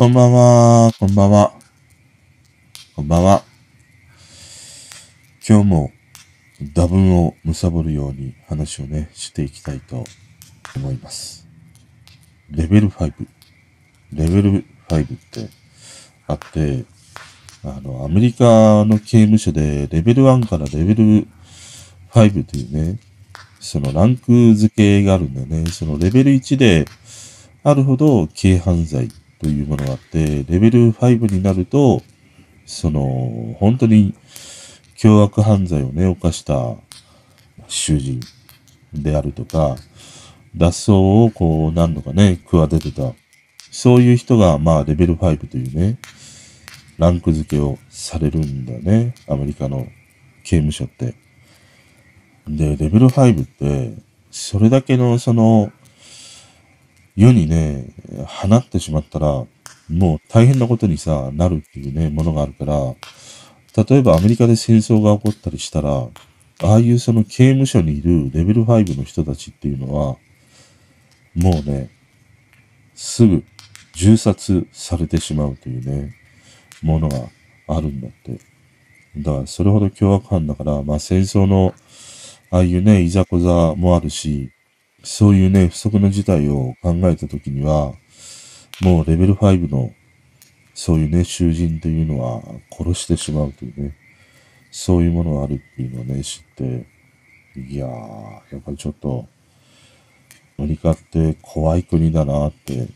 こんばんは、こんばんは。こんばんは。今日も打分を貪るように話をね、していきたいと思います。レベル5。レベル5ってあって、あの、アメリカの刑務所でレベル1からレベル5というね、そのランク付けがあるんだよね。そのレベル1であるほど軽犯罪というものがあって、レベル5になると、その、本当に凶悪犯罪をね、犯した囚人であるとか、脱走をこう何度かね、企ててた。そういう人が、まあ、レベル5というね、ランク付けをされるんだよね。アメリカの刑務所って。で、レベル5って、それだけのその、世にね、放ってしまったら、もう大変なことにさ、なるっていうね、ものがあるから、例えばアメリカで戦争が起こったりしたら、ああいうその刑務所にいるレベル5の人たちっていうのは、もうね、すぐ銃殺されてしまうというね、ものがあるんだって。だからそれほど凶悪犯だから、まあ戦争のああいうね、いざこざもあるし、そういうね、不測の事態を考えたときには、もうレベル5の、そういうね、囚人というのは殺してしまうというね、そういうものがあるっていうのをね、知って、いやー、やっぱりちょっと、アメリカって怖い国だなって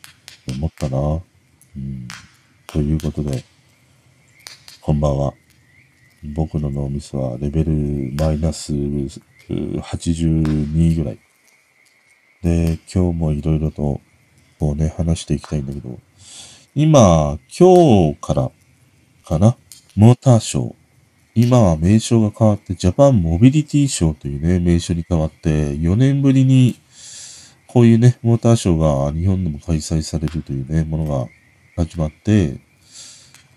思ったな。うん。ということで、こんばんは。僕の脳みそはレベルマイナス82ぐらい。で、今日もいろいろと、こうね、話していきたいんだけど、今、今日からかな？モーターショー。今は名称が変わって、ジャパンモビリティショーというね、名称に変わって、4年ぶりに、こういうね、モーターショーが日本でも開催されるというね、ものが始まって、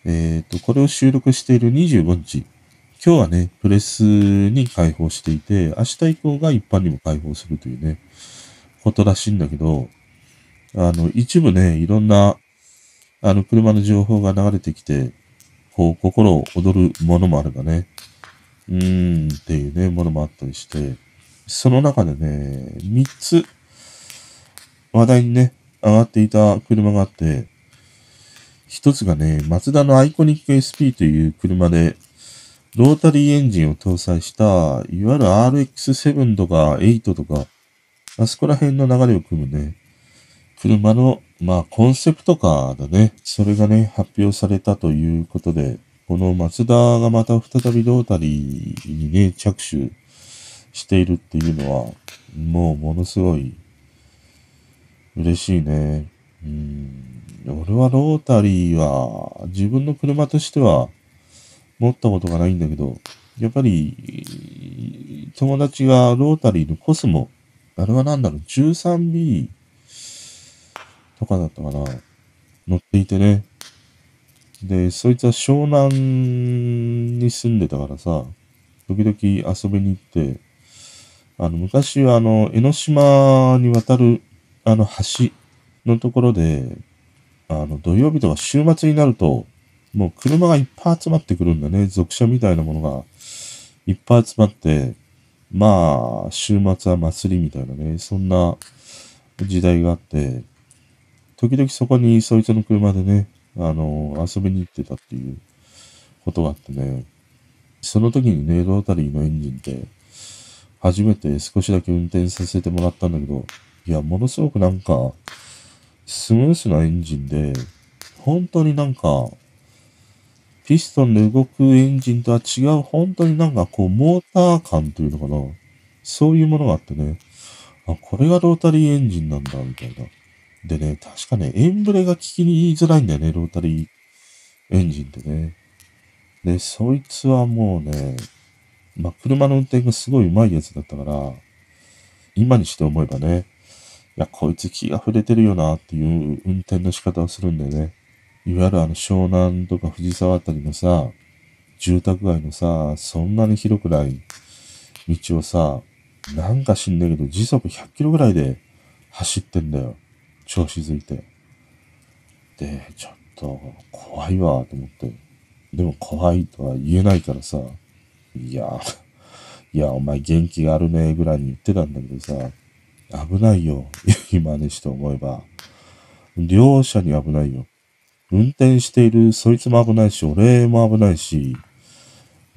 えっ、と、これを収録している25日、今日はね、プレスに開放していて、明日以降が一般にも開放するというね、ことらしいんだけど、あの、一部ね、いろんな、あの、車の情報が流れてきて、こう、心を躍るものもあればね、うーんっていうね、ものもあったりして、その中でね、三つ、話題にね、上がっていた車があって、一つがね、マツダのアイコニック SP という車で、ロータリーエンジンを搭載した、いわゆる RX7 とか8とか、あそこら辺の流れを組むね、車の、まあ、コンセプトカーだね。それがね、発表されたということで、このマツダがまた再びロータリーにね、着手しているっていうのは、もうものすごい嬉しいね。うん。俺はロータリーは自分の車としては持ったことがないんだけど、やっぱり友達がロータリーのコスモ、あれはなんだろう、13B とかだったかな、乗っていてね。で、そいつは湘南に住んでたからさ、時々遊びに行って、あの、昔はあの、江ノ島に渡る、あの、橋のところで、あの、土曜日とか週末になると、もう車がいっぱい集まってくるんだね。属車みたいなものがいっぱい集まって、まあ、週末は祭りみたいなね、そんな時代があって、時々そこにそいつの車でね、あの、遊びに行ってたっていうことがあってね、その時にね、ロータリーのエンジンって、初めて少しだけ運転させてもらったんだけど、いや、ものすごくなんか、スムースなエンジンで、本当になんか、ピストンで動くエンジンとは違う、本当になんかこう、モーター感というのかな。そういうものがあってね、あ、これがロータリーエンジンなんだ、みたいな。でね、確かね、エンブレが聞きに言いづらいんだよね、ロータリーエンジンってね。で、そいつはもうね、まあ、車の運転がすごい上手いやつだったから、今にして思えばね、いや、こいつ気が触れてるよなっていう運転の仕方をするんだよね。いわゆるあの湘南とか藤沢あたりのさ、住宅街のさ、そんなに広くない道をさ、なんか知んないけど時速100キロぐらいで走ってんだよ。調子づいて。で、ちょっと怖いわと思って。でも怖いとは言えないからさ、いや、いや、お前元気があるね、ぐらいに言ってたんだけどさ、危ないよ。今にして思えば。両者に危ないよ。運転しているそいつも危ないし、俺も危ないし、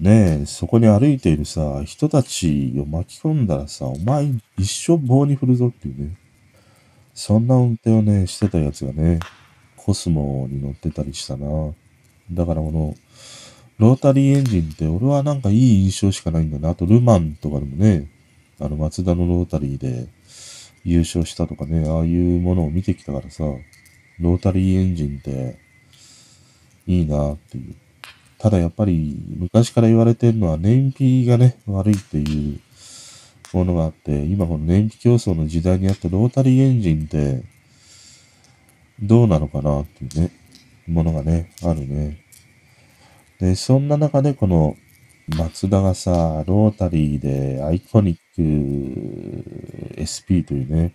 ねえ、そこに歩いているさ、人たちを巻き込んだらさ、お前一生棒に振るぞっていうね。そんな運転をね、してたやつがね、コスモに乗ってたりしたな。だからこの、ロータリーエンジンって俺はなんかいい印象しかないんだな。あとルマンとかでもね、あの松田のロータリーで優勝したとかね、ああいうものを見てきたからさ、ロータリーエンジンっていいなっていう。ただやっぱり昔から言われてるのは燃費がね、悪いっていうものがあって、今この燃費競争の時代にあってロータリーエンジンってどうなのかなっていうね、ものがね、あるね。で、そんな中でこの松田がさ、ロータリーでアイコニック SP というね、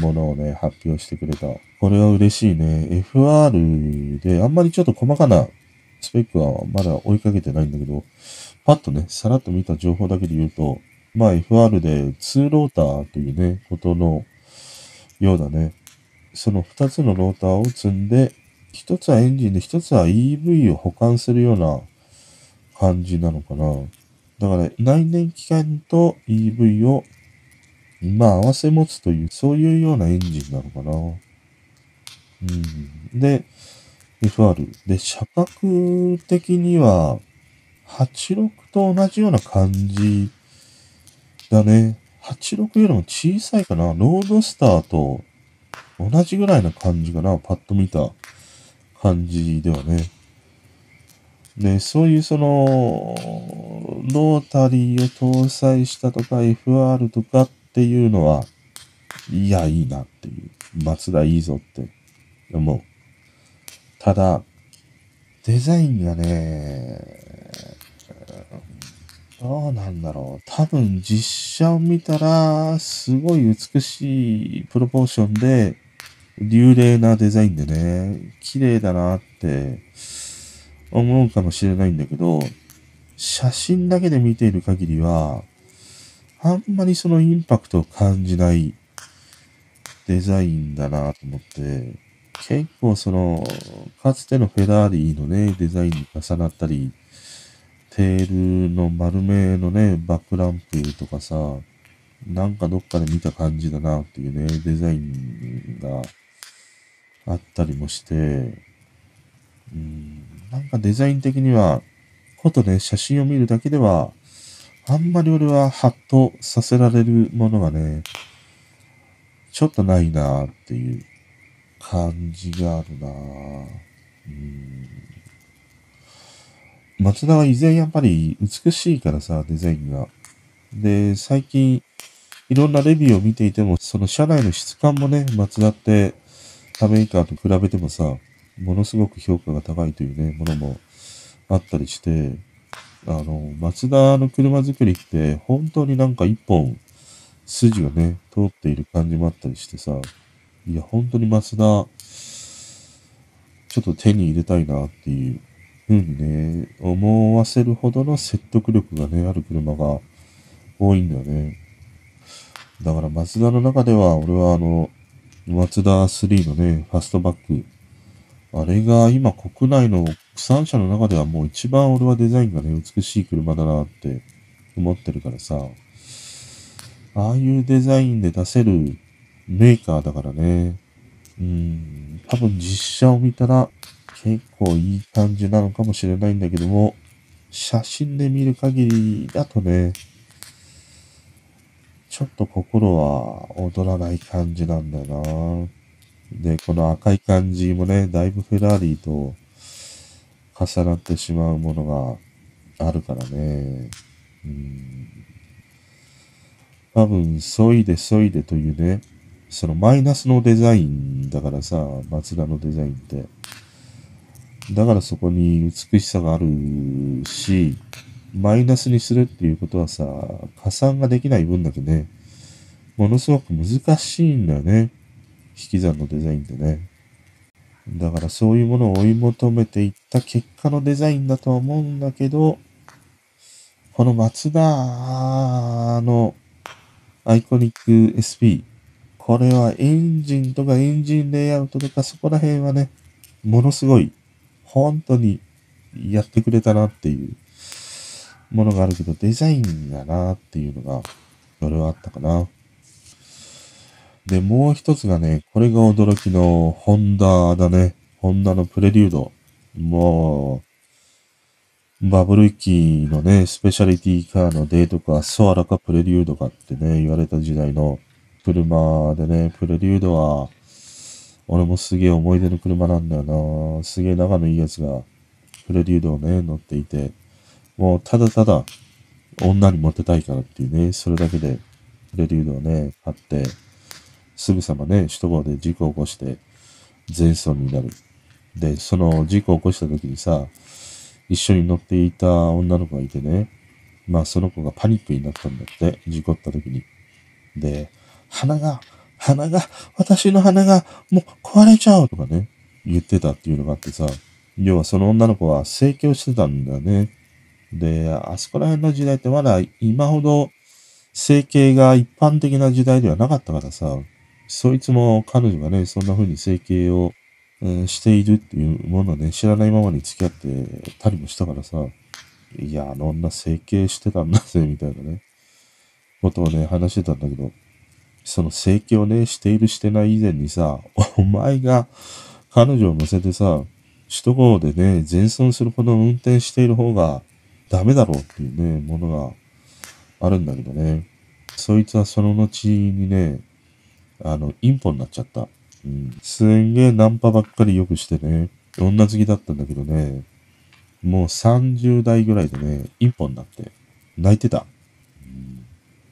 ものをね、発表してくれた。これは嬉しいね。FR で、あんまりちょっと細かなスペックはまだ追いかけてないんだけど、パッとね、さらっと見た情報だけで言うと、まあ FR で2ローターというね、ことのようだね。その2つのローターを積んで、1つはエンジンで1つは EV を保管するような感じなのかな。だから内燃機関と EV をまあ合わせ持つという、そういうようなエンジンなのかな。うん。で、FR。で、車格的には、86と同じような感じだね。86よりも小さいかな。ロードスターと同じぐらいな感じかな。パッと見た感じではね。で、そういうその、ロータリーを搭載したとか FR とかっっていうのは、いや、いいなっていう。松田いいぞって思う。ただ、デザインがね、どうなんだろう。多分実写を見たら、すごい美しいプロポーションで、流麗なデザインでね、綺麗だなって思うかもしれないんだけど、写真だけで見ている限りは、あんまりそのインパクトを感じないデザインだなと思って、結構その、かつてのフェラーリのね、デザインに重なったり、テールの丸めのね、バックランプとかさ、なんかどっかで見た感じだなっていうね、デザインがあったりもして、うん、なんかデザイン的には、ことね、写真を見るだけでは、あんまり俺はハッとさせられるものがね、ちょっとないなっていう感じがあるなうん松田は以前やっぱり美しいからさ、デザインが。で、最近いろんなレビューを見ていても、その車内の質感もね、松田って他メーカーと比べてもさ、ものすごく評価が高いというね、ものもあったりして、あの、松田の車作りって本当になんか一本筋がね、通っている感じもあったりしてさ、いや、本当に松田、ちょっと手に入れたいなっていう風にね、思わせるほどの説得力がね、ある車が多いんだよね。だから松田の中では、俺はあの、松田3のね、ファストバック、あれが今国内の国産車の中ではもう一番俺はデザインがね、美しい車だなって思ってるからさ、ああいうデザインで出せるメーカーだからね、うん、多分実写を見たら結構いい感じなのかもしれないんだけども、写真で見る限りだとね、ちょっと心は躍らない感じなんだよな。で、この赤い感じもね、だいぶフェラーリと重なってしまうものがあるからね。うん。多分、そいでそいでというね、そのマイナスのデザインだからさ、松田のデザインって。だからそこに美しさがあるし、マイナスにするっていうことはさ、加算ができない分だけね、ものすごく難しいんだよね。引き算のデザインってね。だからそういうものを追い求めていった結果のデザインだとは思うんだけど、この松田のアイコニック SP、これはエンジンとかエンジンレイアウトとかそこら辺はね、ものすごい、本当にやってくれたなっていうものがあるけど、デザインがなっていうのが、それはあったかな。で、もう一つがね、これが驚きのホンダだね。ホンダのプレリュード。もう、バブル期のね、スペシャリティカーのデートか、ソアラかプレリュードかってね、言われた時代の車でね、プレリュードは、俺もすげえ思い出の車なんだよな。すげえ仲のいいやつが、プレリュードをね、乗っていて、もうただただ、女にモテたいからっていうね、それだけで、プレリュードをね、買って、すぐさまね、首都高で事故を起こして、全損になる。で、その事故を起こした時にさ、一緒に乗っていた女の子がいてね、まあその子がパニックになったんだって、事故った時に。で、鼻が、鼻が、私の鼻がもう壊れちゃうとかね、言ってたっていうのがあってさ、要はその女の子は整形をしてたんだね。で、あそこら辺の時代ってまだ今ほど整形が一般的な時代ではなかったからさ、そいつも彼女がね、そんな風に整形を、うん、しているっていうものをね、知らないままに付き合ってたりもしたからさ、いや、あの女整形してたんだぜ、みたいなね、ことをね、話してたんだけど、その整形をね、しているしてない以前にさ、お前が彼女を乗せてさ、首都高でね、全損するほど運転している方がダメだろうっていうね、ものがあるんだけどね。そいつはその後にね、あの、インポになっちゃった。うん。すんげえナンパばっかりよくしてね、女好きだったんだけどね、もう30代ぐらいでね、インポになって、泣いてた。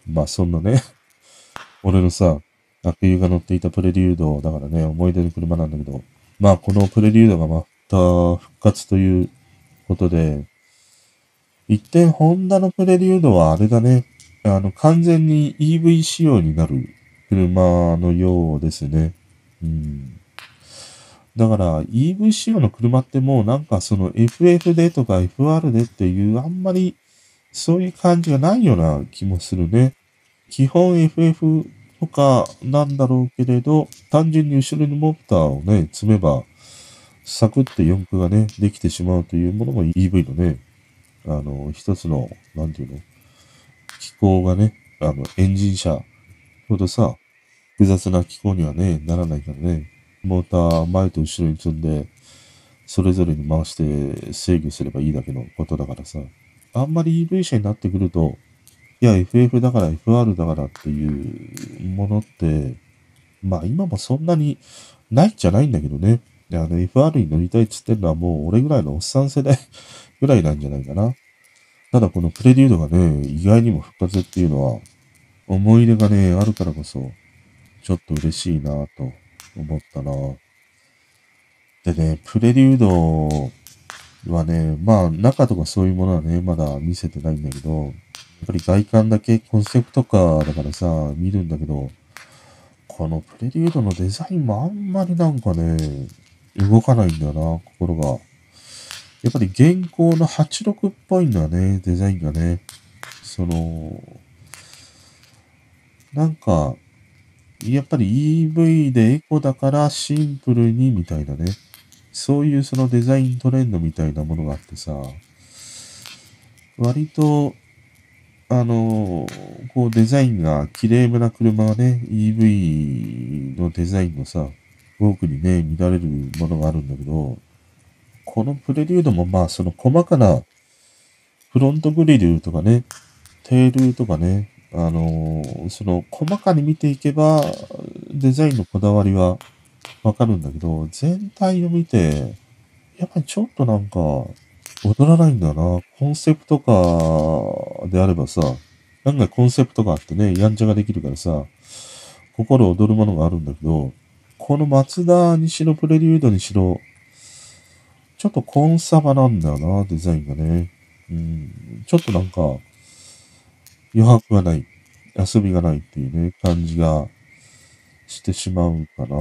うん、まあそんなね、俺のさ、悪友が乗っていたプレリュード、だからね、思い出の車なんだけど、まあこのプレリュードがまた復活ということで、一点ホンダのプレリュードはあれだね、あの完全に EV 仕様になる車のようですね。うん。だから EV 仕様の車ってもうなんかその FF でとか FR でっていうあんまりそういう感じがないような気もするね。基本 FF とかなんだろうけれど、単純に後ろにモーターをね、積めば、サクって四駆がね、できてしまうというものも EV のね、あの、一つの、なんていうの、機構がね、あの、エンジン車ほどさ、複雑な気候にはね、ならないからね。モーター前と後ろに積んで、それぞれに回して制御すればいいだけのことだからさ。あんまり EV 車になってくると、いや、FF だから FR だからっていうものって、まあ今もそんなにないんじゃないんだけどね。あの FR に乗りたいっつってんのはもう俺ぐらいのおっさん世代 ぐらいなんじゃないかな。ただこのプレデュードがね、意外にも復活っていうのは、思い出がね、あるからこそ、ちょっと嬉しいなと思ったな。でね、プレリュードはね、まあ中とかそういうものはね、まだ見せてないんだけど、やっぱり外観だけコンセプトカーだからさ、見るんだけど、このプレリュードのデザインもあんまりなんかね、動かないんだよな、心が。やっぱり現行の86っぽいんだね、デザインがね。その、なんか、やっぱり EV でエコだからシンプルにみたいなね。そういうそのデザイントレンドみたいなものがあってさ、割と、あの、こうデザインが綺麗めな車はね、EV のデザインのさ、多くにね、見られるものがあるんだけど、このプレリュードもまあその細かなフロントグリルとかね、テールとかね、あのー、その、細かに見ていけば、デザインのこだわりはわかるんだけど、全体を見て、やっぱりちょっとなんか、踊らないんだな。コンセプトカーであればさ、案外コンセプトがあってね、やんちゃができるからさ、心躍るものがあるんだけど、この松田にしろプレリュードにしろ、ちょっとコンサバなんだよな、デザインがね。うん、ちょっとなんか、余白がない、遊びがないっていうね、感じがしてしまうかな。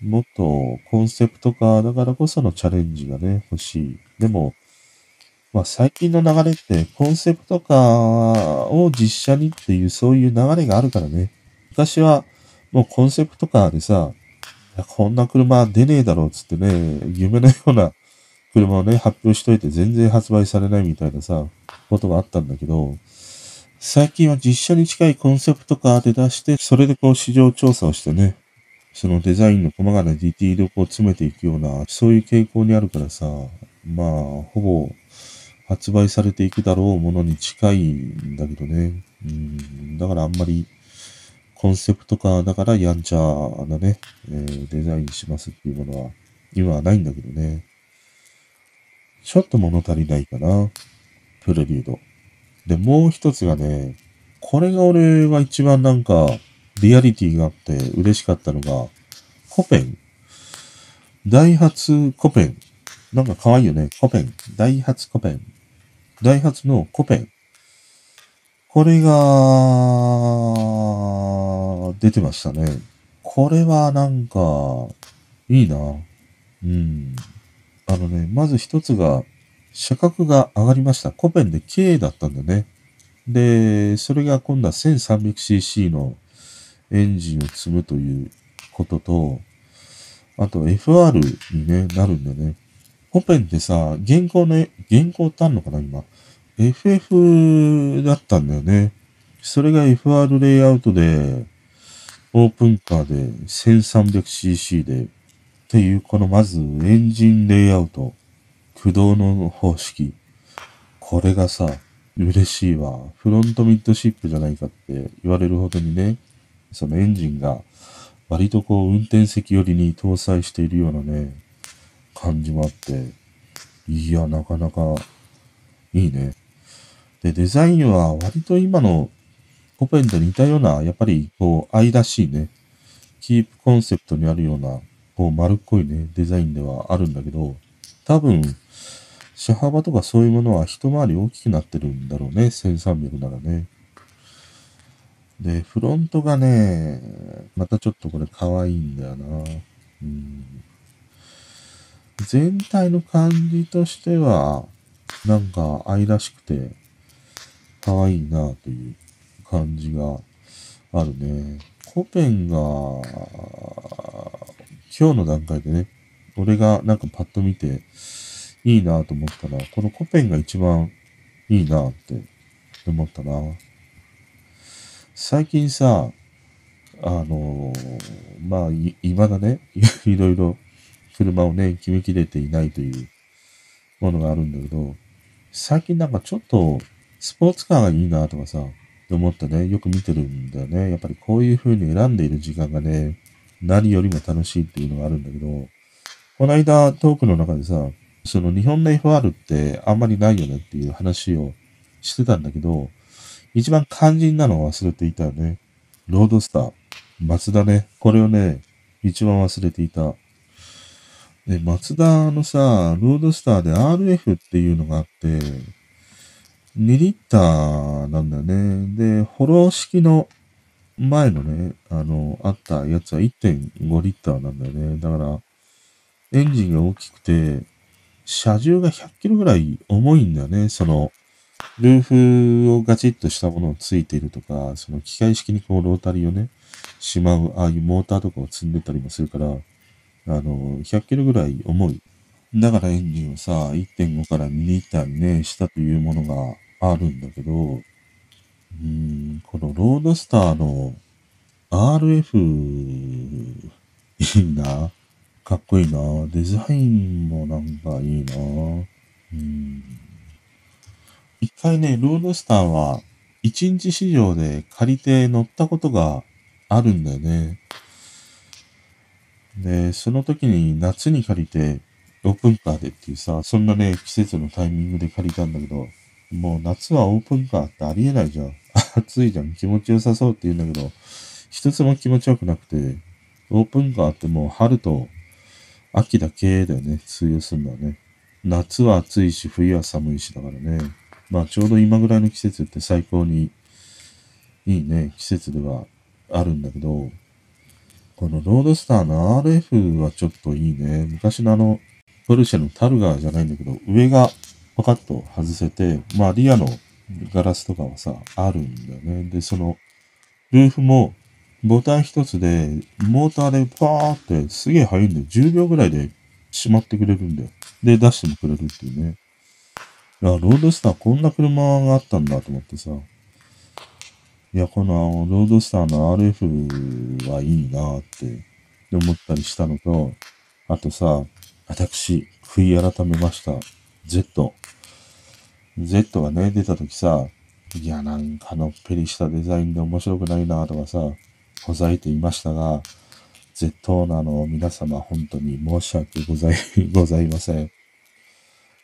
もっとコンセプト化だからこそのチャレンジがね、欲しい。でも、まあ最近の流れってコンセプト化を実写にっていうそういう流れがあるからね。昔はもうコンセプトカーでさ、こんな車出ねえだろうっつってね、夢のような車をね、発表しといて全然発売されないみたいなさ、ことがあったんだけど、最近は実写に近いコンセプトカーで出して、それでこう市場調査をしてね、そのデザインの細かなディティールをこう詰めていくような、そういう傾向にあるからさ、まあ、ほぼ発売されていくだろうものに近いんだけどね。うん、だからあんまりコンセプトカーだからやんちゃなね、えー、デザインしますっていうものは今はないんだけどね。ちょっと物足りないかな。プレリュード。で、もう一つがね、これが俺は一番なんか、リアリティがあって嬉しかったのが、コペン。ダイハツコペン。なんか可愛いよね。コペン。ダイハツコペン。ダイハツのコペン。これが、出てましたね。これはなんか、いいな。うん。あのね、まず一つが、車格が上がりました。コペンで K だったんだね。で、それが今度は 1300cc のエンジンを積むということと、あと FR に、ね、なるんだね。コペンってさ、現行の、現行ってあるのかな今。FF だったんだよね。それが FR レイアウトで、オープンカーで 1300cc で、っていう、このまずエンジンレイアウト、駆動の方式。これがさ、嬉しいわ。フロントミッドシップじゃないかって言われるほどにね、そのエンジンが割とこう運転席寄りに搭載しているようなね、感じもあって、いや、なかなかいいね。で、デザインは割と今のコペンと似たような、やっぱりこう愛らしいね、キープコンセプトにあるような、こう丸っこいね、デザインではあるんだけど、多分、車幅とかそういうものは一回り大きくなってるんだろうね、1300ならね。で、フロントがね、またちょっとこれ可愛いんだよな。うん、全体の感じとしては、なんか愛らしくて、可愛いなという感じがあるね。コペンが、今日の段階でね、俺がなんかパッと見ていいなと思ったら、このコペンが一番いいなって思ったな。最近さ、あのー、まあ、い、未だね、いろいろ車をね、決めきれていないというものがあるんだけど、最近なんかちょっとスポーツカーがいいなとかさ、思ってね、よく見てるんだよね。やっぱりこういう風に選んでいる時間がね、何よりも楽しいっていうのがあるんだけど、この間トークの中でさ、その日本の FR ってあんまりないよねっていう話をしてたんだけど、一番肝心なのを忘れていたよね。ロードスター。松田ね。これをね、一番忘れていた。で、松田のさ、ロードスターで RF っていうのがあって、2リッターなんだよね。で、ホロー式の前のね、あの、あったやつは1.5リッターなんだよね。だから、エンジンが大きくて、車重が100キロぐらい重いんだよね。その、ルーフをガチッとしたものをついているとか、その機械式にこうロータリーをね、しまう、ああいうモーターとかを積んでたりもするから、あの、100キロぐらい重い。だからエンジンをさ、1.5から2リッターにね、したというものがあるんだけど、うん、このロードスターの RF、いいな。かっこいいな。デザインもなんかいいな。うん。一回ね、ロードスターは一日市場で借りて乗ったことがあるんだよね。で、その時に夏に借りてオープンカーでっていうさ、そんなね、季節のタイミングで借りたんだけど、もう夏はオープンカーってありえないじゃん。暑いじゃん。気持ちよさそうって言うんだけど、一つも気持ちよくなくて、オープンカーってもう春と秋だけだよね。通用するのはね。夏は暑いし、冬は寒いしだからね。まあちょうど今ぐらいの季節って最高にいいね、季節ではあるんだけど、このロードスターの RF はちょっといいね。昔のあの、ポルシェのタルガーじゃないんだけど、上がパカッと外せて、まあリアのガラスとかはさ、あるんだよね。で、その、ルーフもボタン一つで、モーターでパーってすげえ速いんだよ。10秒ぐらいで閉まってくれるんだよ。で、出してもくれるっていうね。いや、ロードスターこんな車があったんだと思ってさ。いや、このロードスターの RF はいいなって思ったりしたのと、あとさ、私、悔い改めました。Z。Z がね、出た時さ、いや、なんかのっぺりしたデザインで面白くないなとかさ、ございていましたが、Z なの皆様本当に申し訳ござい、ございません。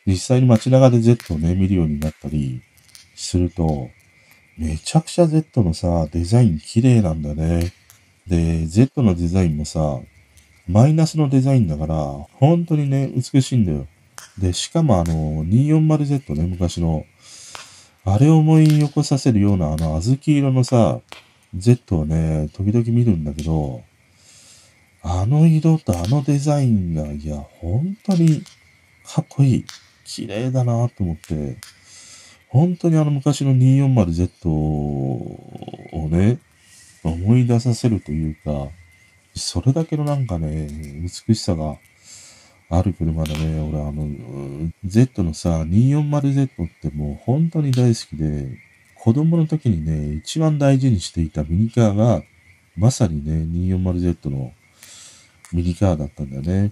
実際に街中で Z をね、見るようになったりすると、めちゃくちゃ Z のさ、デザイン綺麗なんだね。で、Z のデザインもさ、マイナスのデザインだから、本当にね、美しいんだよ。で、しかもあの、240Z ね、昔の、あれを思い起こさせるような、あの、小豆色のさ、Z をね、時々見るんだけど、あの色とあのデザインが、いや、本当にかっこいい。綺麗だなと思って、本当にあの昔の 240Z をね、思い出させるというか、それだけのなんかね、美しさがある車だね。俺あの、Z のさ、240Z ってもう本当に大好きで、子供の時にね、一番大事にしていたミニカーが、まさにね、240Z のミニカーだったんだよね。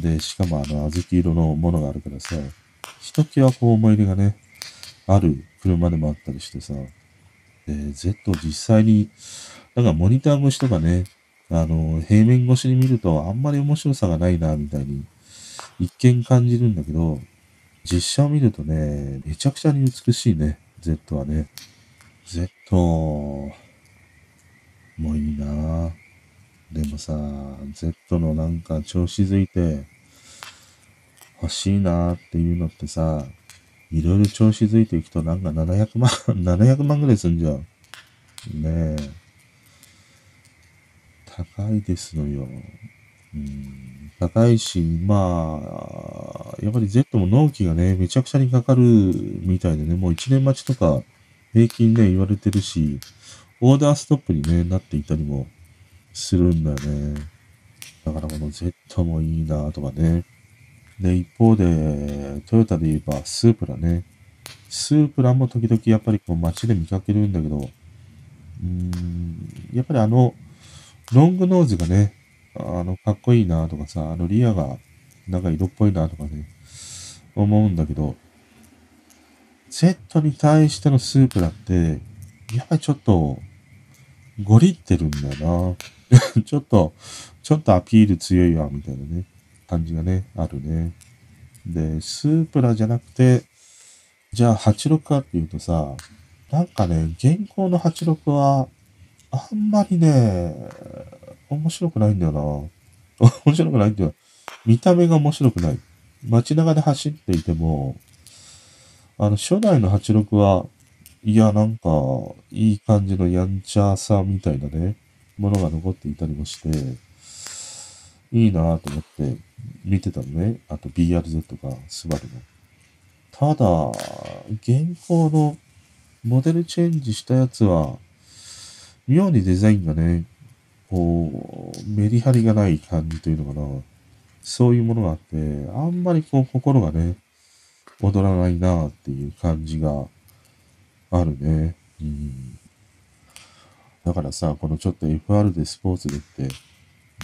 で、しかもあの、小豆色のものがあるからさ、ひときわこう思い入れがね、ある車でもあったりしてさ、で、Z 実際に、なんかモニター越しとかね、あの、平面越しに見るとあんまり面白さがないな、みたいに一見感じるんだけど、実写を見るとね、めちゃくちゃに美しいね、Z はね。Z、もういいなでもさ、Z のなんか調子づいて欲しいなっていうのってさ、いろいろ調子づいていくとなんか700万、700万ぐらいすんじゃん。ねえ。高いですのよ。うん、高いし、まあ、やっぱり Z も納期がね、めちゃくちゃにかかるみたいでね、もう1年待ちとか平均ね、言われてるし、オーダーストップにね、なっていたりもするんだよね。だからこの Z もいいなとかね。で、一方で、トヨタで言えばスープラね。スープラも時々やっぱりこう街で見かけるんだけど、うーん、やっぱりあの、ロングノーズがね、あの、かっこいいなとかさ、あのリアがなんか色っぽいなとかね、思うんだけど、Z に対してのスープラって、やっぱりちょっと、ゴリってるんだよな。ちょっと、ちょっとアピール強いわ、みたいなね、感じがね、あるね。で、スープラじゃなくて、じゃあ86かっていうとさ、なんかね、現行の86は、あんまりね、面白くないんだよな。面白くないっていうのは、見た目が面白くない。街中で走っていても、あの、初代の86は、いや、なんか、いい感じのやんちゃさみたいなね、ものが残っていたりもして、いいなぁと思って見てたのね。あと BRZ とか、スバルの。ただ、現行のモデルチェンジしたやつは、妙にデザインがね、こう、メリハリがない感じというのかな。そういうものがあって、あんまりこう、心がね、踊らないなっていう感じがあるね。うん。だからさ、このちょっと FR でスポーツでって、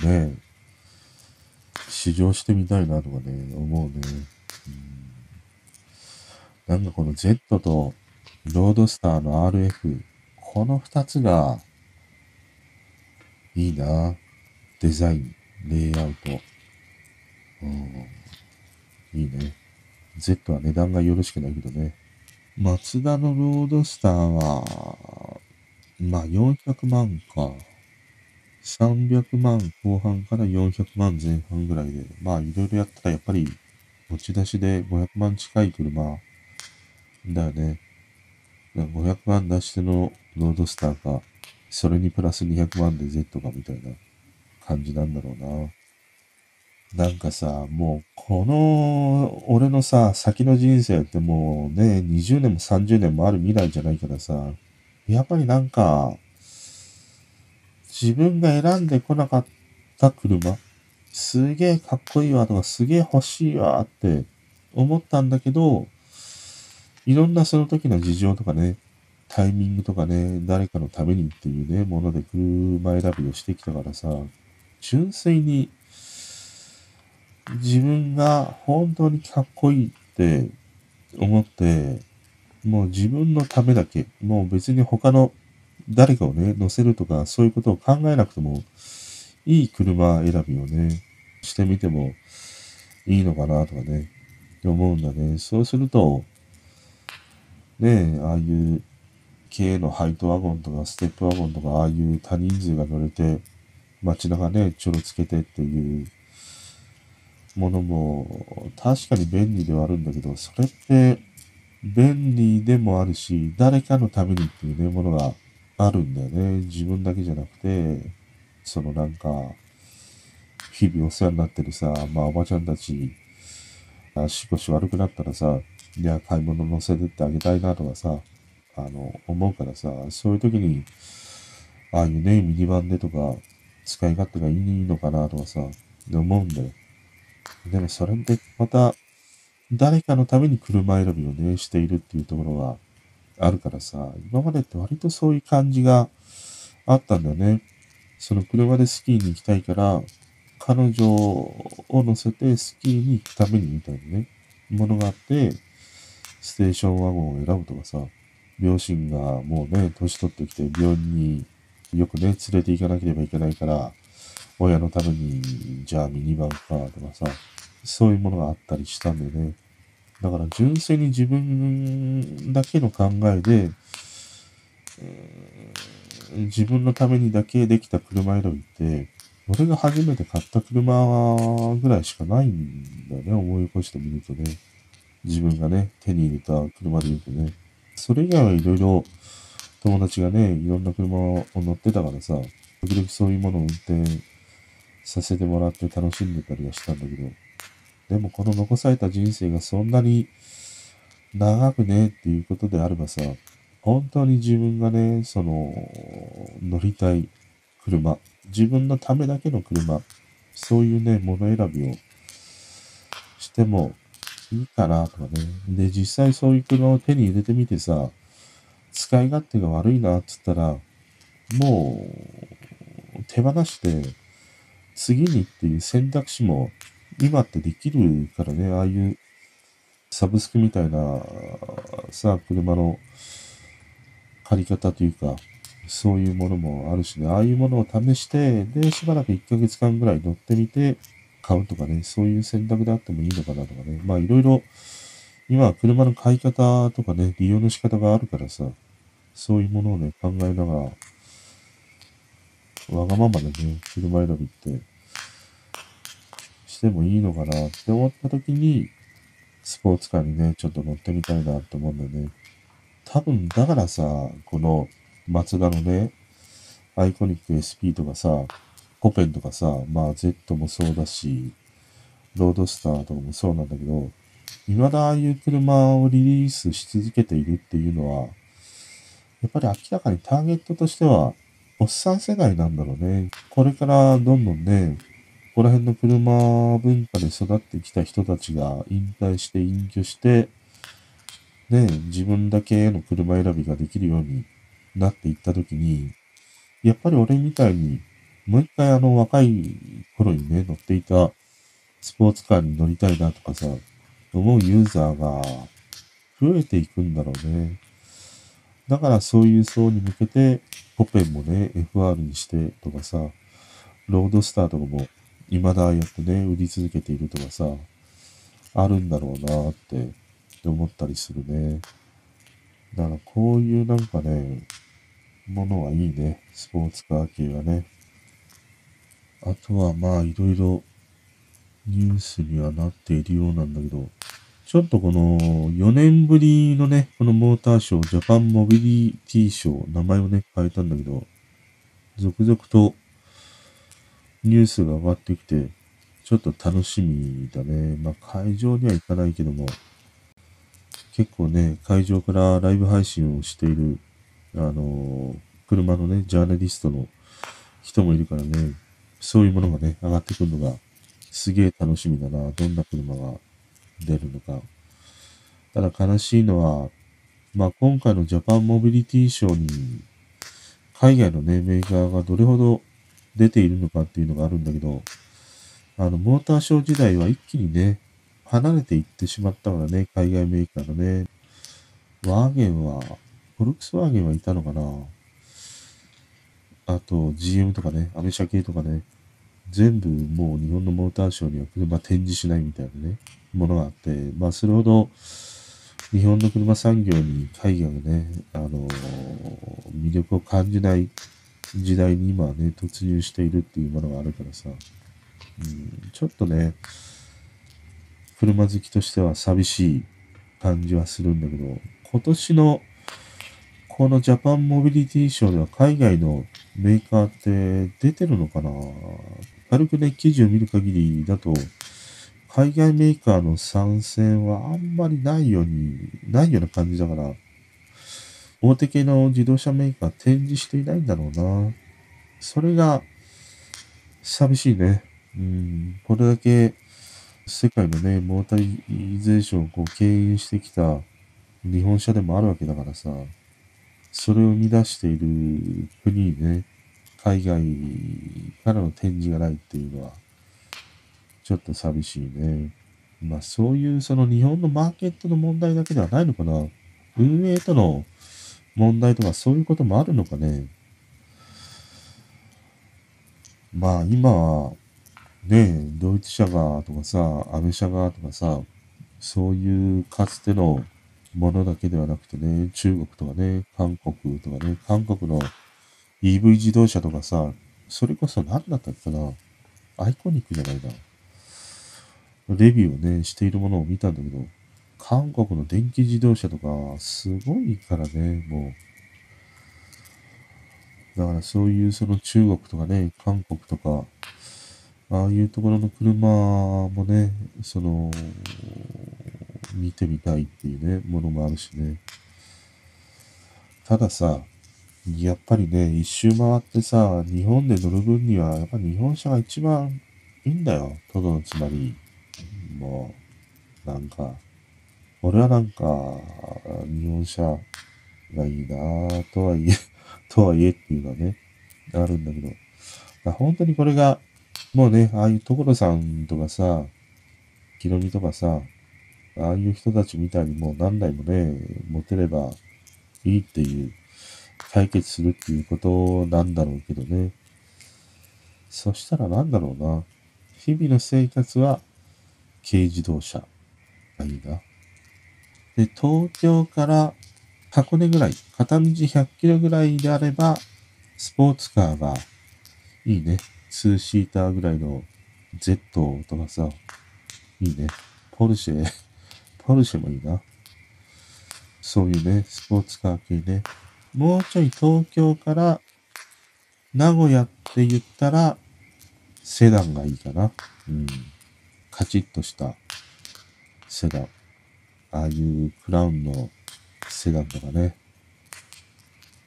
ね、試乗してみたいなとかね、思うね。うん、なんかこの Z とロードスターの RF、この二つが、いいな。デザイン、レイアウト。うん。いいね。Z は値段がよろしくないけどね。マツダのロードスターは、まあ400万か。300万後半から400万前半ぐらいで、まあいろいろやったらやっぱり持ち出しで500万近い車だよね。500万出してのロードスターか、それにプラス200万で Z かみたいな感じなんだろうな。なんかさ、もう、この、俺のさ、先の人生ってもうね、20年も30年もある未来じゃないからさ、やっぱりなんか、自分が選んでこなかった車、すげえかっこいいわとか、すげえ欲しいわって思ったんだけど、いろんなその時の事情とかね、タイミングとかね、誰かのためにっていうね、もので車選びをしてきたからさ、純粋に自分が本当にかっこいいって思って、もう自分のためだけ、もう別に他の誰かをね、乗せるとか、そういうことを考えなくても、いい車選びをね、してみてもいいのかなとかね、思うんだね。そうすると、ねえああいう軽のハイトワゴンとかステップワゴンとか、ああいう多人数が乗れて、街中ね、ちょろつけてっていうものも、確かに便利ではあるんだけど、それって、便利でもあるし、誰かのためにっていうね、ものがあるんだよね。自分だけじゃなくて、そのなんか、日々お世話になってるさ、まあおばちゃんたち、足腰悪くなったらさ、いや、買い物乗せてってあげたいなとかさ、あの、思うからさ、そういう時に、ああいうね、ミニバンでとか、使い勝手がいいのかなとかさ、思うんだよ。でもそれってまた、誰かのために車選びをね、しているっていうところがあるからさ、今までって割とそういう感じがあったんだよね。その車でスキーに行きたいから、彼女を乗せてスキーに行くためにみたいなね、ものがあって、ステーションワゴンを選ぶとかさ、両親がもうね、年取ってきて病院によくね、連れて行かなければいけないから、親のために、じゃあミニバンかとかさ、そういうものがあったりしたんでね。だから純粋に自分だけの考えで、自分のためにだけできた車選びって、俺が初めて買った車ぐらいしかないんだよね、思い起こしてみるとね。自分がね、手に入れた車で言うとね。それ以外はいろいろ友達がね、いろんな車を乗ってたからさ、時々そういうものを運転させてもらって楽しんでたりはしたんだけど、でもこの残された人生がそんなに長くねっていうことであればさ、本当に自分がね、その、乗りたい車、自分のためだけの車、そういうね、もの選びをしてもいいかなとかね。で、実際そういう車を手に入れてみてさ、使い勝手が悪いなって言ったら、もう手放して、次にっていう選択肢も今ってできるからね、ああいうサブスクみたいなさ、車の借り方というか、そういうものもあるしね、ああいうものを試して、で、しばらく1ヶ月間ぐらい乗ってみて、買うとかね、そういう選択であってもいいのかなとかね。まあいろいろ、今は車の買い方とかね、利用の仕方があるからさ、そういうものをね、考えながら、わがままでね、車選びってしてもいいのかなって思った時に、スポーツカーにね、ちょっと乗ってみたいなって思うんだよね。多分、だからさ、この、マツダのね、アイコニック SP とかさ、コペンとかさ、まあ Z もそうだし、ロードスターとかもそうなんだけど、未だああいう車をリリースし続けているっていうのは、やっぱり明らかにターゲットとしては、おっさん世代なんだろうね。これからどんどんね、ここら辺の車文化で育ってきた人たちが引退して隠居して、ね、自分だけの車選びができるようになっていったときに、やっぱり俺みたいにもう一回あの若い頃にね、乗っていたスポーツカーに乗りたいなとかさ、思うユーザーが増えていくんだろうね。だからそういう層に向けて、ポペンもね、FR にしてとかさ、ロードスターとかも未だやってね、売り続けているとかさ、あるんだろうなって思ったりするね。だからこういうなんかね、ものはいいね。スポーツカー系はね。あとはまあいろいろニュースにはなっているようなんだけど、ちょっとこの4年ぶりのね、このモーターショー、ジャパンモビリティショー、名前をね、変えたんだけど、続々とニュースが上がってきて、ちょっと楽しみだね。まあ、会場には行かないけども、結構ね、会場からライブ配信をしている、あの、車のね、ジャーナリストの人もいるからね、そういうものがね、上がってくるのが、すげえ楽しみだな。どんな車が出るのか。ただ悲しいのは、まあ今回のジャパンモビリティショーに、海外のね、メーカーがどれほど出ているのかっていうのがあるんだけど、あの、モーターショー時代は一気にね、離れていってしまったからね、海外メーカーのね。ワーゲンは、フォルクスワーゲンはいたのかなあと GM とかね、アメ車系とかね、全部もう日本のモーターショーには車展示しないみたいなね、ものがあって、まあそれほど日本の車産業に海外がね、あのー、魅力を感じない時代に今ね、突入しているっていうものがあるからさ、うん、ちょっとね、車好きとしては寂しい感じはするんだけど、今年のこのジャパンモビリティショーでは海外のメーカーって出てるのかな？軽くね、記事を見る限りだと、海外メーカーの参戦はあんまりないように、ないような感じだから、大手系の自動車メーカー展示していないんだろうな。それが、寂しいね。うん、これだけ世界のね、モータリゼーションをこう牽引してきた日本車でもあるわけだからさ、それを生み出している国にね、海外からの展示がないっていうのは、ちょっと寂しいね。まあそういうその日本のマーケットの問題だけではないのかな。運営との問題とかそういうこともあるのかね。まあ今はね、ドイツ車がとかさ、アメ車がとかさ、そういうかつてのものだけではなくてね、中国とかね、韓国とかね、韓国の EV 自動車とかさ、それこそ何だったっけな、アイコニックじゃないな。レビューをね、しているものを見たんだけど、韓国の電気自動車とか、すごいからね、もう。だからそういうその中国とかね、韓国とか、ああいうところの車もね、その、見てみたいっていうね、ものもあるしね。たださ、やっぱりね、一周回ってさ、日本で乗る分には、やっぱ日本車が一番いいんだよ。とどのつまり。もう、なんか、俺はなんか、日本車がいいなとはいえ、とはいえっていうのはね、あるんだけど、本当にこれが、もうね、ああいう所さんとかさ、ヒロミとかさ、ああいう人たちみたいにもう何台もね、持てればいいっていう、解決するっていうことなんだろうけどね。そしたらなんだろうな。日々の生活は軽自動車がいいな。で、東京から箱根ぐらい、片道100キロぐらいであれば、スポーツカーがいいね。2シーターぐらいの Z とかさ、いいね。ポルシェポルシェもいいな。そういうね、スポーツカー系ね。もうちょい東京から名古屋って言ったら、セダンがいいかな。うん。カチッとしたセダン。ああいうクラウンのセダンとかね。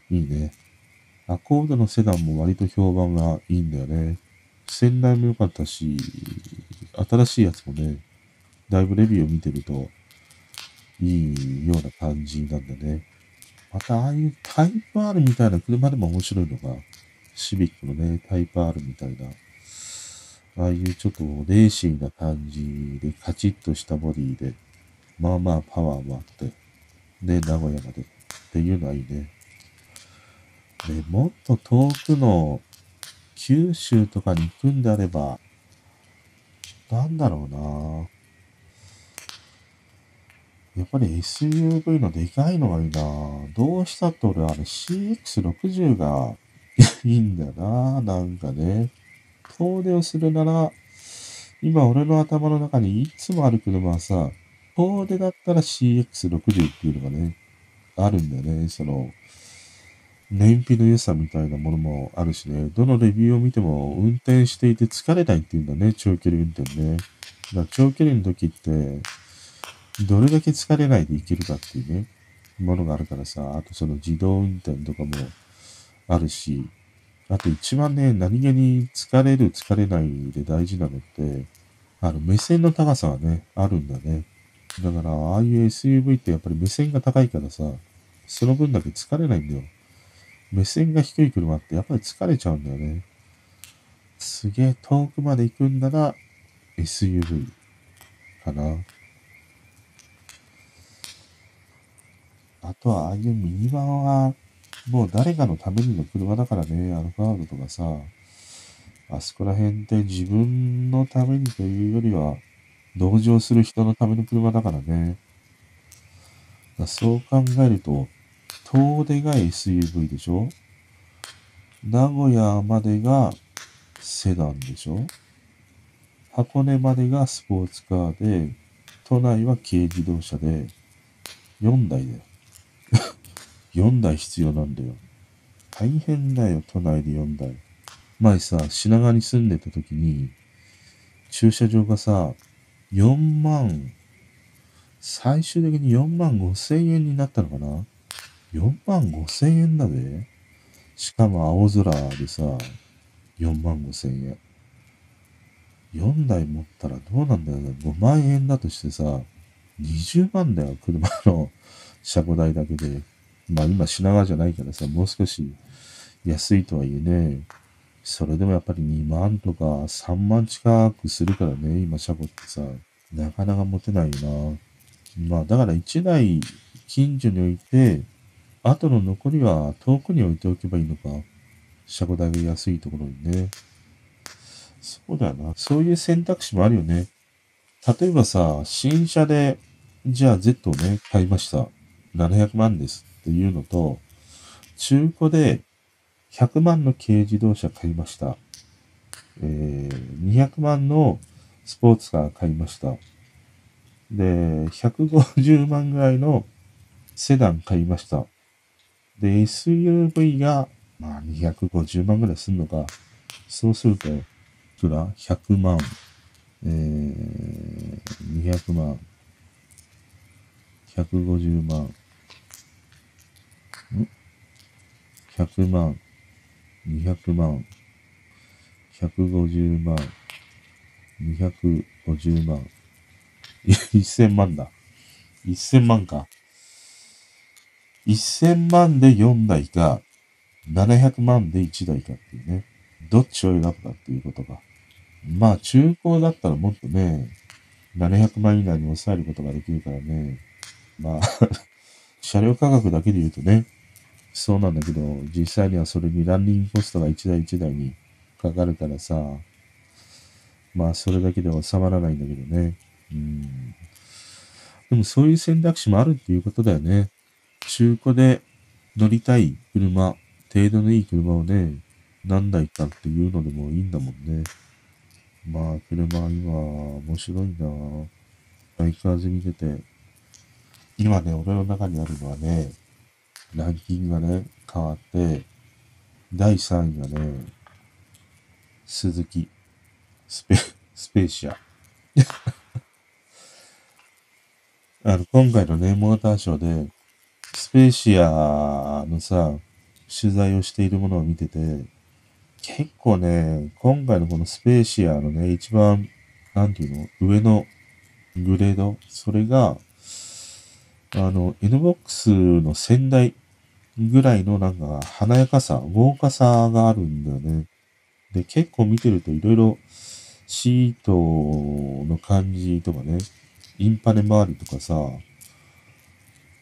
いいね。アコードのセダンも割と評判がいいんだよね。仙台も良かったし、新しいやつもね、だいぶレビューを見てると、いいような感じなんでね。また、ああいうタイプ R みたいな車でも面白いのが、シビックのね、タイプ R みたいな、ああいうちょっとレーシーな感じで、カチッとしたボディで、まあまあパワーもあって、ね、名古屋までっていうのはいいね。で、もっと遠くの九州とかに行くんであれば、なんだろうなやっぱり SUV のでかいのがいいなどうしたって俺あれ CX60 が いいんだよななんかね。遠出をするなら、今俺の頭の中にいつもある車はさ、遠出だったら CX60 っていうのがね、あるんだよね。その、燃費の良さみたいなものもあるしね、どのレビューを見ても運転していて疲れないっていうんだね、長距離運転ね。だから長距離の時って、どれだけ疲れないでいけるかっていうね、ものがあるからさ、あとその自動運転とかもあるし、あと一番ね、何気に疲れる疲れないで大事なのって、あの目線の高さはね、あるんだね。だから、ああいう SUV ってやっぱり目線が高いからさ、その分だけ疲れないんだよ。目線が低い車ってやっぱり疲れちゃうんだよね。すげえ遠くまで行くんなら SUV かな。あとはああいうミニバンはもう誰かのためにの車だからね、アルファードとかさ、あそこら辺って自分のためにというよりは、同情する人のための車だからね。そう考えると、遠出が SUV でしょ？名古屋までがセダンでしょ？箱根までがスポーツカーで、都内は軽自動車で、4台だよ。4台必要なんだよ。大変だよ、都内で4台。前さ、品川に住んでた時に、駐車場がさ、4万、最終的に4万5千円になったのかな？4万5千円だべ。しかも青空でさ、4万5千円。4台持ったらどうなんだよね。5万円だとしてさ、20万だよ、車の車庫代だけで。まあ今品川じゃないからさ、もう少し安いとはいえね、それでもやっぱり2万とか3万近くするからね、今車庫ってさ、なかなか持てないよな。まあだから1台近所に置いて、あとの残りは遠くに置いておけばいいのか。車庫代が安いところにね。そうだよな。そういう選択肢もあるよね。例えばさ、新車で、じゃあ Z をね、買いました。700万ですっていうのと、中古で100万の軽自動車買いました。えー、200万のスポーツカー買いました。で、150万ぐらいのセダン買いました。で、SUV が、まあ、250万ぐらいすんのか。そうすると、いくら ?100 万、えー、200万、150万、ん ?100 万、200万、150万、250万、いや、1000万だ。1000万か。1000万で4台か、700万で1台かっていうね。どっちを選ぶかっていうことが。まあ、中古だったらもっとね、700万以内に抑えることができるからね。まあ 車両価格だけで言うとね、そうなんだけど、実際にはそれにランニングコストが1台1台にかかるからさ、まあ、それだけでは収まらないんだけどね。うん。でもそういう選択肢もあるっていうことだよね。中古で乗りたい車、程度のいい車をね、何台かっていうのでもいいんだもんね。まあ、車今、面白いな相変わらず見てて。今ね、俺の中にあるのはね、ランキングがね、変わって、第3位がね、鈴木、スペ、スペーシア。あの、今回のね、モーターショーで、スペーシアのさ、取材をしているものを見てて、結構ね、今回のこのスペーシアのね、一番、なんていうの、上のグレード、それが、あの、NBOX の先代ぐらいのなんか華やかさ、豪華さがあるんだよね。で、結構見てるといろいろシートの感じとかね、インパネ周りとかさ、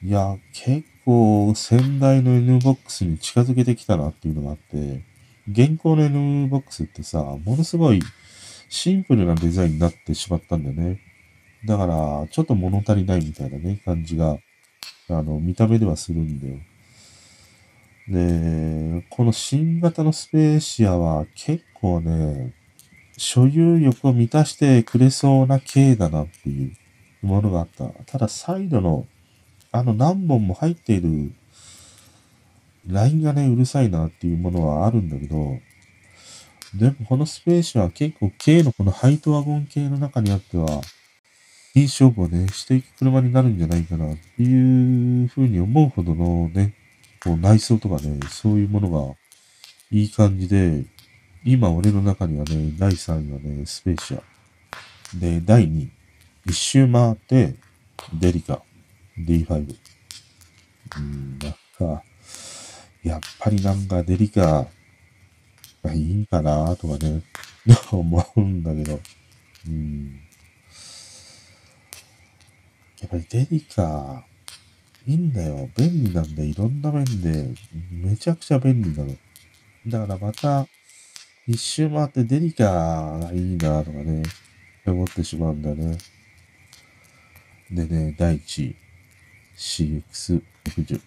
いや、結構先代の NBOX に近づけてきたなっていうのがあって、現行の NBOX ってさ、ものすごいシンプルなデザインになってしまったんだよね。だから、ちょっと物足りないみたいなね、感じが、あの、見た目ではするんだよ。で、この新型のスペーシアは結構ね、所有欲を満たしてくれそうな系だなっていうものがあった。ただ、サイドの、あの何本も入っている LINE がね、うるさいなっていうものはあるんだけど、でもこのスペースは結構軽のこのハイトワゴン系の中にあっては、いい勝負をね、していく車になるんじゃないかなっていうふうに思うほどのね、こう内装とかね、そういうものがいい感じで、今俺の中にはね、第3位はね、スペーシア。で、第2位、一周回って、デリカ、D5。うん、なんか、やっぱりなんかデリカがいいんかなとかね、思うんだけど、うん。やっぱりデリカ、いいんだよ。便利なんで、いろんな面で、めちゃくちゃ便利なの。だからまた、一周回ってデリカがいいなとかね、思ってしまうんだよね。でね、第1位、CX60、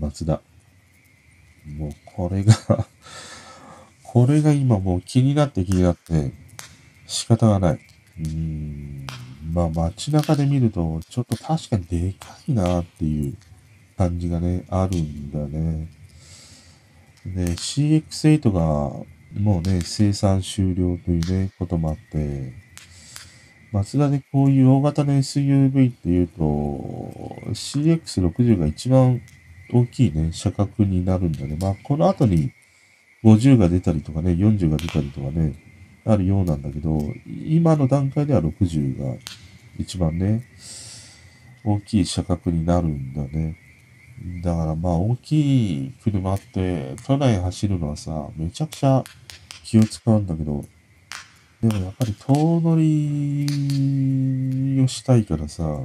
松田。もうこれがこれが今もう気になって気になって仕方がない。うーん。まあ街中で見るとちょっと確かにでかいなっていう感じがね、あるんだね。で、CX8 がもうね、生産終了というね、こともあって、松田でこういう大型の SUV っていうと、CX60 が一番大きいね、車格になるんだね。まあ、この後に50が出たりとかね、40が出たりとかね、あるようなんだけど、今の段階では60が一番ね、大きい車格になるんだね。だからまあ大きい車って都内走るのはさ、めちゃくちゃ気を使うんだけど、でもやっぱり遠乗りをしたいからさ、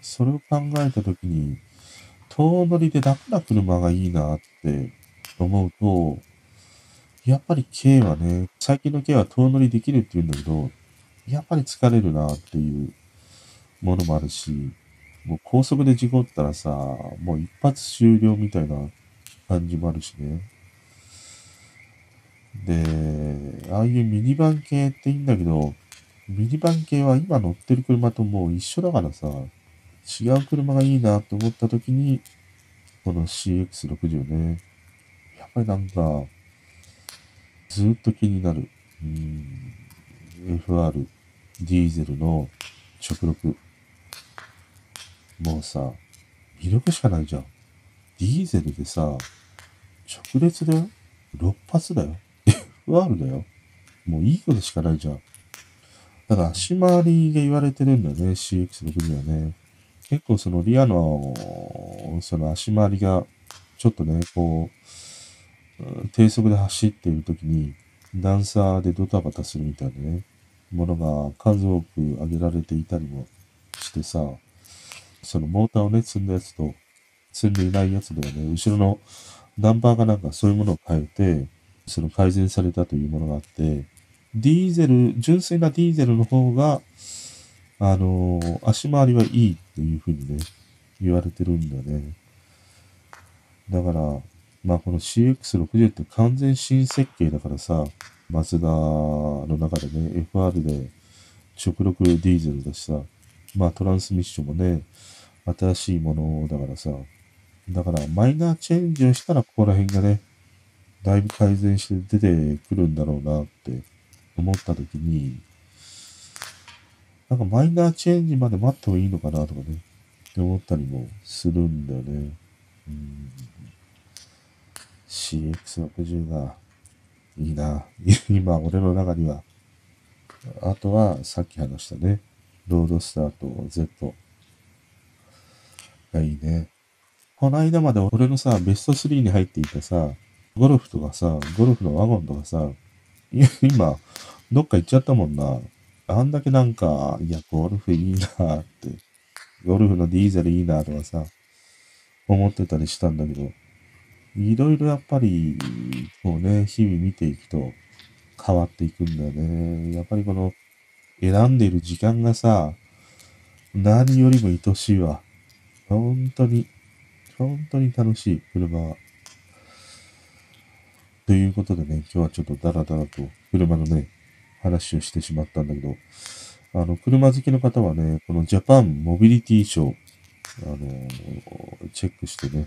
それを考えたときに、遠乗りで楽な車がいいなって思うと、やっぱり軽はね、最近の軽は遠乗りできるって言うんだけど、やっぱり疲れるなっていうものもあるし、もう高速で事故ったらさ、もう一発終了みたいな感じもあるしね。で、ああいうミニバン系っていいんだけど、ミニバン系は今乗ってる車ともう一緒だからさ、違う車がいいなって思った時に、この CX60 ね、やっぱりなんか、ずっと気になる。うん、FR、ディーゼルの直力。もうさ、魅力しかないじゃん。ディーゼルでさ、直列だよ。6発だよ。FR だよ。もういいことしかないじゃん。だから足回りが言われてるんだよね、CX60 はね。結構そのリアの、その足回りが、ちょっとね、こう、低速で走っている時に、段差でドタバタするみたいなね、ものが数多く挙げられていたりもしてさ、そのモーターをね、積んだやつと、積んでいないやつではね、後ろのナンバーがなんかそういうものを変えて、その改善されたというものがあって、ディーゼル、純粋なディーゼルの方が、あのー、足回りはいいっていうふうにね、言われてるんだよね。だから、まあこの CX60 って完全新設計だからさ、マツダの中でね、FR で直力ディーゼルだしさ、まあトランスミッションもね、新しいものだからさ、だからマイナーチェンジをしたらここら辺がね、だいぶ改善して出てくるんだろうなって思った時に、なんかマイナーチェンジまで待ってもいいのかなとかね、って思ったりもするんだよね。うん。CX60 がいいな。今、俺の中には。あとは、さっき話したね。ロードスターと Z がいいね。この間まで俺のさ、ベスト3に入っていたさ、ゴルフとかさ、ゴルフのワゴンとかさ、今、どっか行っちゃったもんな。あんだけなんか、いや、ゴルフいいなって、ゴルフのディーゼルいいなとかさ、思ってたりしたんだけど、いろいろやっぱり、こうね、日々見ていくと変わっていくんだよね。やっぱりこの、選んでいる時間がさ、何よりも愛しいわ。本当に、本当に楽しい、車は。ということでね、今日はちょっとダラダラと車のね、話をしてしまったんだけど、あの、車好きの方はね、このジャパンモビリティショー、あの、チェックしてね、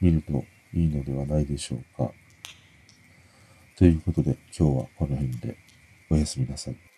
見るといいのではないでしょうか。ということで今日はこの辺でおやすみなさい。